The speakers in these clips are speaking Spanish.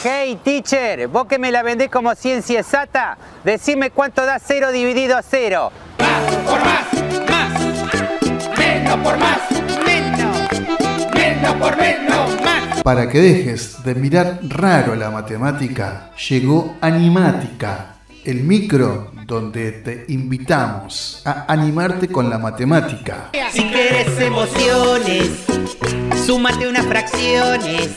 Hey teacher, vos que me la vendés como ciencia exacta, decime cuánto da cero dividido a cero. Más por más, más. Menos por más, menos. Menos por menos, más. Para que dejes de mirar raro la matemática, llegó Animática, el micro donde te invitamos a animarte con la matemática. Si quieres emociones, súmate unas fracciones.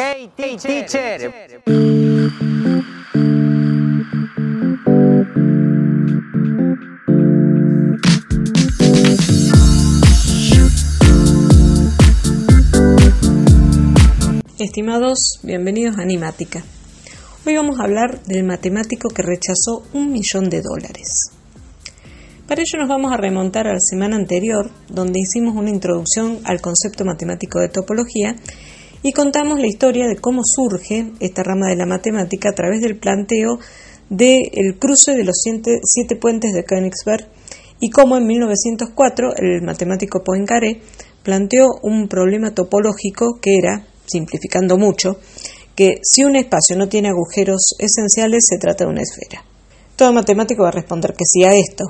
Hey teacher. Estimados, bienvenidos a Animática. Hoy vamos a hablar del matemático que rechazó un millón de dólares. Para ello nos vamos a remontar a la semana anterior, donde hicimos una introducción al concepto matemático de topología y contamos la historia de cómo surge esta rama de la matemática a través del planteo del cruce de los siete, siete puentes de Königsberg y cómo en 1904 el matemático Poincaré planteó un problema topológico que era, simplificando mucho, que si un espacio no tiene agujeros esenciales se trata de una esfera. Todo matemático va a responder que sí a esto,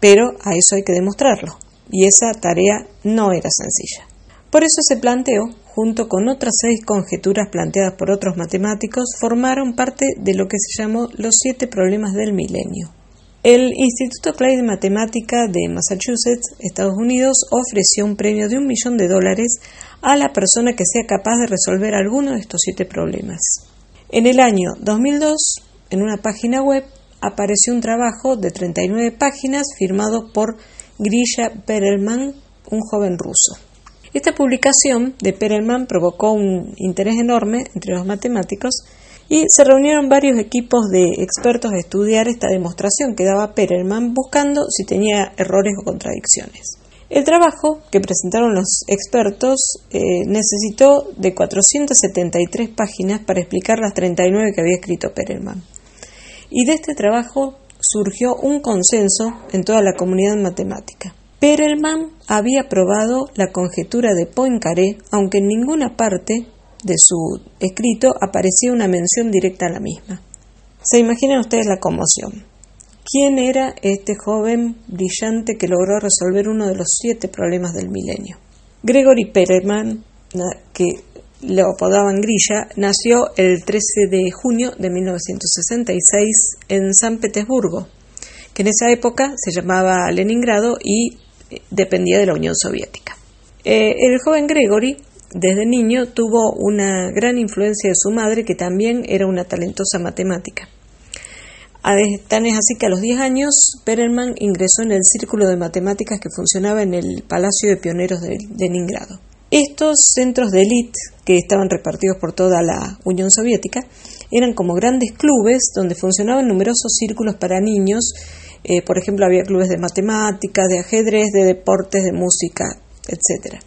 pero a eso hay que demostrarlo, y esa tarea no era sencilla. Por eso se planteó, junto con otras seis conjeturas planteadas por otros matemáticos, formaron parte de lo que se llamó los siete problemas del milenio. El Instituto Clay de Matemática de Massachusetts, Estados Unidos, ofreció un premio de un millón de dólares a la persona que sea capaz de resolver alguno de estos siete problemas. En el año 2002, en una página web, apareció un trabajo de 39 páginas firmado por Grisha Perelman, un joven ruso. Esta publicación de Perelman provocó un interés enorme entre los matemáticos y se reunieron varios equipos de expertos a estudiar esta demostración que daba Perelman buscando si tenía errores o contradicciones. El trabajo que presentaron los expertos eh, necesitó de 473 páginas para explicar las 39 que había escrito Perelman. Y de este trabajo surgió un consenso en toda la comunidad matemática. Perelman había probado la conjetura de Poincaré, aunque en ninguna parte de su escrito aparecía una mención directa a la misma. Se imaginan ustedes la conmoción. ¿Quién era este joven brillante que logró resolver uno de los siete problemas del milenio? Gregory Perelman, que lo apodaban Grilla, nació el 13 de junio de 1966 en San Petersburgo, que en esa época se llamaba Leningrado y dependía de la Unión Soviética. Eh, el joven Gregory, desde niño, tuvo una gran influencia de su madre, que también era una talentosa matemática. Tan es así que a los 10 años, Perelman ingresó en el círculo de matemáticas que funcionaba en el Palacio de Pioneros de Leningrado. Estos centros de élite, que estaban repartidos por toda la Unión Soviética, eran como grandes clubes donde funcionaban numerosos círculos para niños. Eh, por ejemplo, había clubes de matemáticas, de ajedrez, de deportes, de música, etc.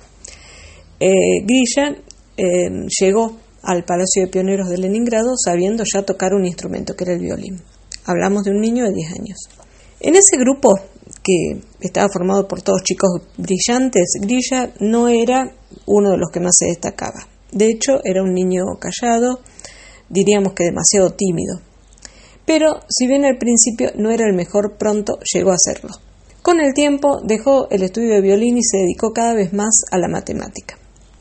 Eh, Grisha eh, llegó al Palacio de Pioneros de Leningrado sabiendo ya tocar un instrumento, que era el violín. Hablamos de un niño de 10 años. En ese grupo, que estaba formado por todos chicos brillantes, Grilla no era uno de los que más se destacaba. De hecho, era un niño callado, diríamos que demasiado tímido. Pero, si bien al principio no era el mejor, pronto llegó a serlo. Con el tiempo dejó el estudio de violín y se dedicó cada vez más a la matemática.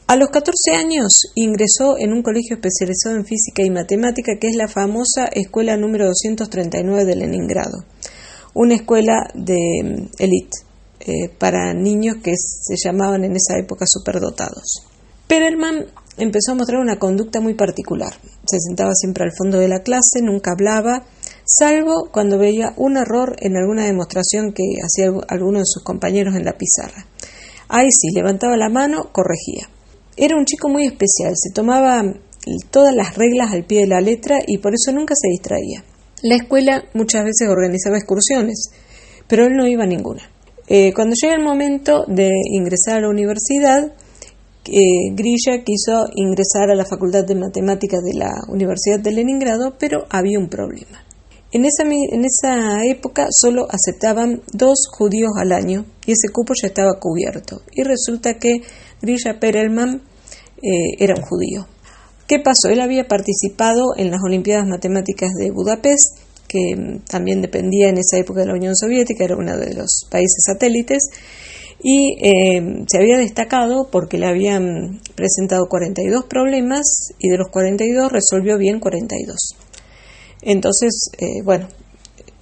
A los 14 años ingresó en un colegio especializado en física y matemática que es la famosa Escuela número 239 de Leningrado, una escuela de élite eh, para niños que se llamaban en esa época superdotados. Perelman empezó a mostrar una conducta muy particular. Se sentaba siempre al fondo de la clase, nunca hablaba, salvo cuando veía un error en alguna demostración que hacía alguno de sus compañeros en la pizarra. Ahí sí, levantaba la mano, corregía. Era un chico muy especial, se tomaba todas las reglas al pie de la letra y por eso nunca se distraía. La escuela muchas veces organizaba excursiones, pero él no iba a ninguna. Eh, cuando llega el momento de ingresar a la universidad, eh, Grilla quiso ingresar a la Facultad de Matemáticas de la Universidad de Leningrado, pero había un problema. En esa, en esa época solo aceptaban dos judíos al año y ese cupo ya estaba cubierto. Y resulta que Grilla Perelman eh, era un judío. ¿Qué pasó? Él había participado en las Olimpiadas Matemáticas de Budapest, que mm, también dependía en esa época de la Unión Soviética, era uno de los países satélites, y eh, se había destacado porque le habían presentado 42 problemas y de los 42 resolvió bien 42. Entonces, eh, bueno,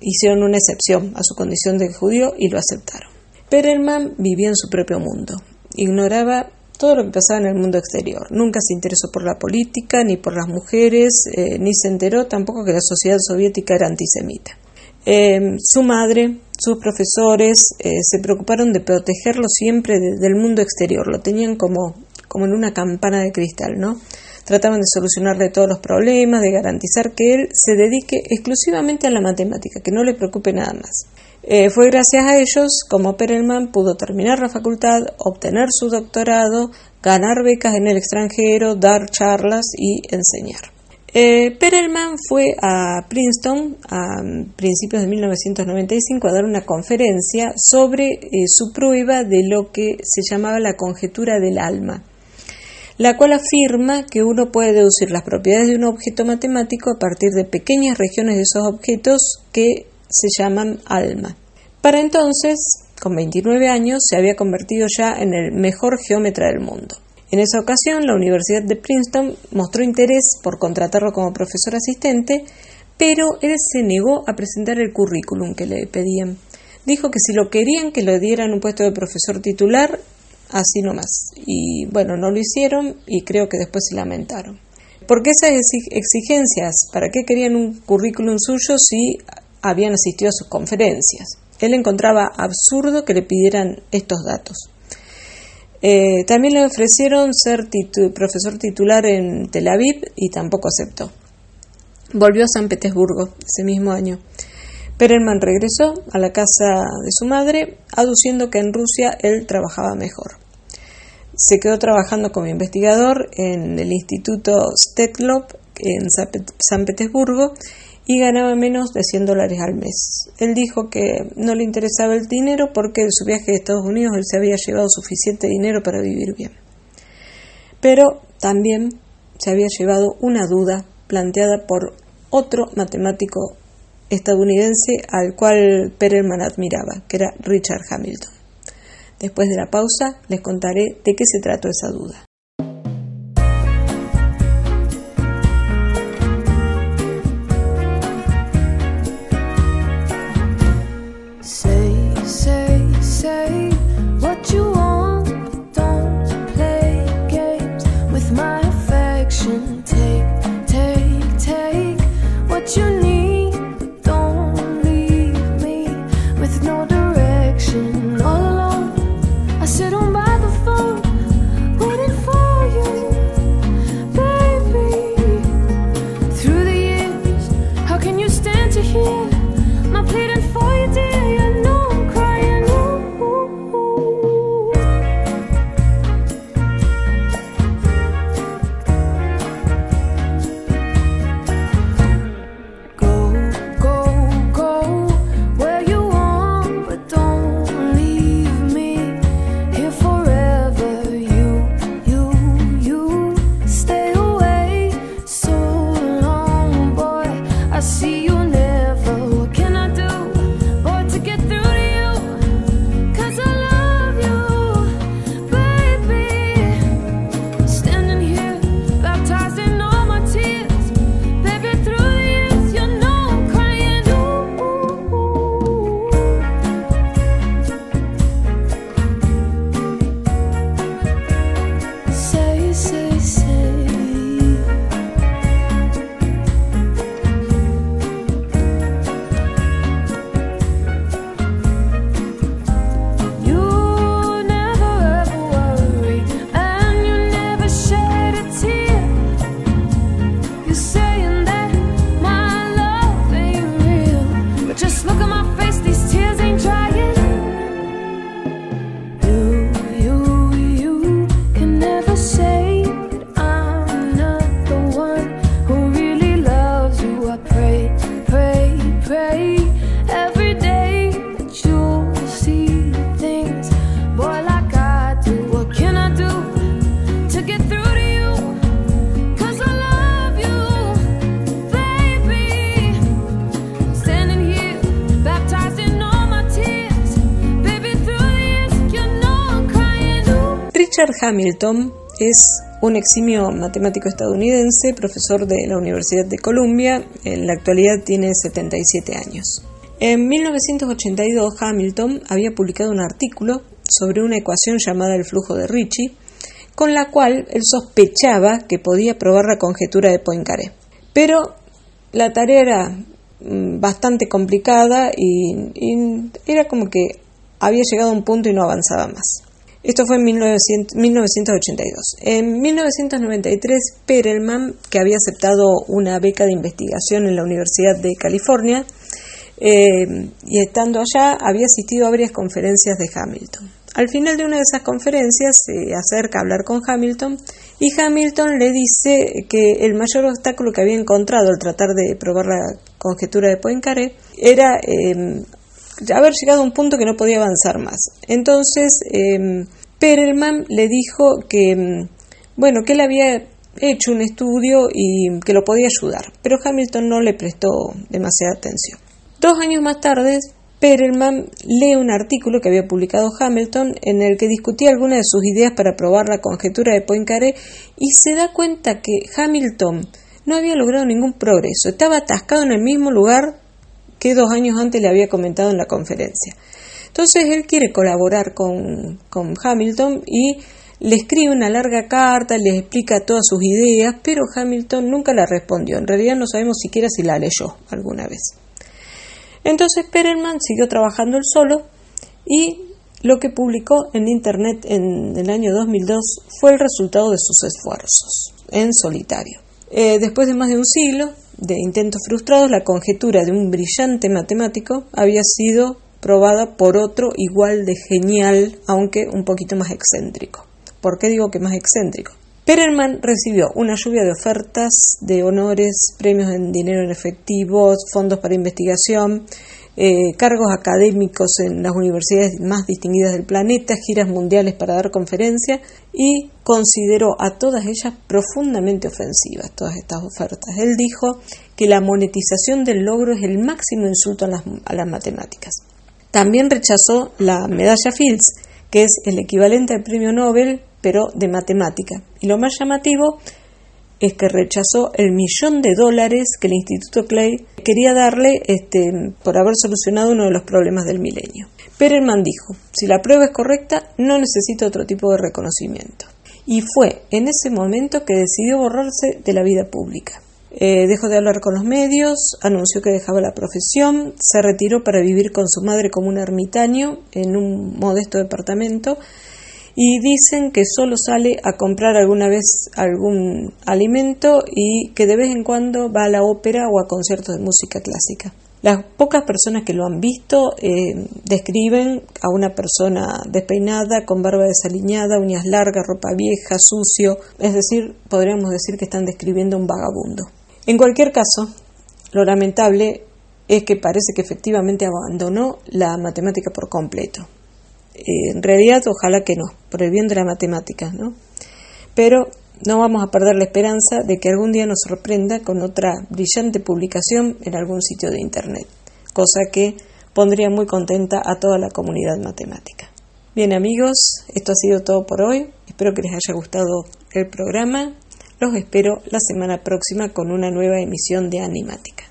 hicieron una excepción a su condición de judío y lo aceptaron. Perelman vivía en su propio mundo, ignoraba todo lo que pasaba en el mundo exterior. Nunca se interesó por la política, ni por las mujeres, eh, ni se enteró tampoco que la sociedad soviética era antisemita. su madre sus profesores eh, se preocuparon de protegerlo siempre del mundo exterior, lo tenían como, como en una campana de cristal, ¿no? Trataban de solucionarle todos los problemas, de garantizar que él se dedique exclusivamente a la matemática, que no le preocupe nada más. Eh, fue gracias a ellos como Perelman pudo terminar la facultad, obtener su doctorado, ganar becas en el extranjero, dar charlas y enseñar. Eh, Perelman fue a Princeton a principios de 1995 a dar una conferencia sobre eh, su prueba de lo que se llamaba la conjetura del alma, la cual afirma que uno puede deducir las propiedades de un objeto matemático a partir de pequeñas regiones de esos objetos que se llaman alma. Para entonces, con 29 años, se había convertido ya en el mejor geómetra del mundo. En esa ocasión, la Universidad de Princeton mostró interés por contratarlo como profesor asistente, pero él se negó a presentar el currículum que le pedían. Dijo que si lo querían, que le dieran un puesto de profesor titular, así nomás. Y bueno, no lo hicieron y creo que después se lamentaron. ¿Por qué esas exigencias? ¿Para qué querían un currículum suyo si habían asistido a sus conferencias? Él encontraba absurdo que le pidieran estos datos. Eh, también le ofrecieron ser profesor titular en Tel Aviv y tampoco aceptó. Volvió a San Petersburgo ese mismo año. Perelman regresó a la casa de su madre, aduciendo que en Rusia él trabajaba mejor. Se quedó trabajando como investigador en el Instituto Steklov en San Petersburgo y ganaba menos de 100 dólares al mes. Él dijo que no le interesaba el dinero porque en su viaje a Estados Unidos él se había llevado suficiente dinero para vivir bien. Pero también se había llevado una duda planteada por otro matemático estadounidense al cual Perelman admiraba, que era Richard Hamilton. Después de la pausa les contaré de qué se trató esa duda. Richard Hamilton es un eximio matemático estadounidense, profesor de la Universidad de Columbia. En la actualidad tiene 77 años. En 1982, Hamilton había publicado un artículo sobre una ecuación llamada el flujo de Ricci, con la cual él sospechaba que podía probar la conjetura de Poincaré. Pero la tarea era mm, bastante complicada y, y era como que había llegado a un punto y no avanzaba más. Esto fue en 1900 1982. En 1993, Perelman, que había aceptado una beca de investigación en la Universidad de California, eh, y estando allá había asistido a varias conferencias de Hamilton. Al final de una de esas conferencias se acerca a hablar con Hamilton y Hamilton le dice que el mayor obstáculo que había encontrado al tratar de probar la conjetura de Poincaré era eh, haber llegado a un punto que no podía avanzar más. Entonces, eh, Perelman le dijo que, mm, bueno, que él había hecho un estudio y que lo podía ayudar, pero Hamilton no le prestó demasiada atención. Dos años más tarde, Perelman lee un artículo que había publicado Hamilton en el que discutía algunas de sus ideas para probar la conjetura de Poincaré y se da cuenta que Hamilton no había logrado ningún progreso, estaba atascado en el mismo lugar que dos años antes le había comentado en la conferencia. Entonces él quiere colaborar con, con Hamilton y le escribe una larga carta, le explica todas sus ideas, pero Hamilton nunca la respondió. En realidad no sabemos siquiera si la leyó alguna vez. Entonces Perelman siguió trabajando él solo y lo que publicó en Internet en el año 2002 fue el resultado de sus esfuerzos en solitario. Eh, después de más de un siglo de intentos frustrados, la conjetura de un brillante matemático había sido probada por otro igual de genial, aunque un poquito más excéntrico. ¿Por qué digo que más excéntrico? Perelman recibió una lluvia de ofertas, de honores, premios en dinero en efectivo, fondos para investigación, eh, cargos académicos en las universidades más distinguidas del planeta, giras mundiales para dar conferencias y consideró a todas ellas profundamente ofensivas, todas estas ofertas. Él dijo que la monetización del logro es el máximo insulto a las, a las matemáticas. También rechazó la medalla Fields, que es el equivalente al premio Nobel, pero de matemática. Y lo más llamativo es que rechazó el millón de dólares que el Instituto Clay quería darle este, por haber solucionado uno de los problemas del milenio. Perelman dijo, si la prueba es correcta, no necesito otro tipo de reconocimiento. Y fue en ese momento que decidió borrarse de la vida pública. Eh, dejó de hablar con los medios, anunció que dejaba la profesión, se retiró para vivir con su madre como un ermitaño en un modesto departamento y dicen que solo sale a comprar alguna vez algún alimento y que de vez en cuando va a la ópera o a conciertos de música clásica. Las pocas personas que lo han visto eh, describen a una persona despeinada, con barba desaliñada, uñas largas, ropa vieja, sucio, es decir, podríamos decir que están describiendo un vagabundo. En cualquier caso, lo lamentable es que parece que efectivamente abandonó la matemática por completo. Eh, en realidad, ojalá que no, por el bien de la matemática, ¿no? Pero no vamos a perder la esperanza de que algún día nos sorprenda con otra brillante publicación en algún sitio de Internet, cosa que pondría muy contenta a toda la comunidad matemática. Bien amigos, esto ha sido todo por hoy. Espero que les haya gustado el programa. Los espero la semana próxima con una nueva emisión de Animática.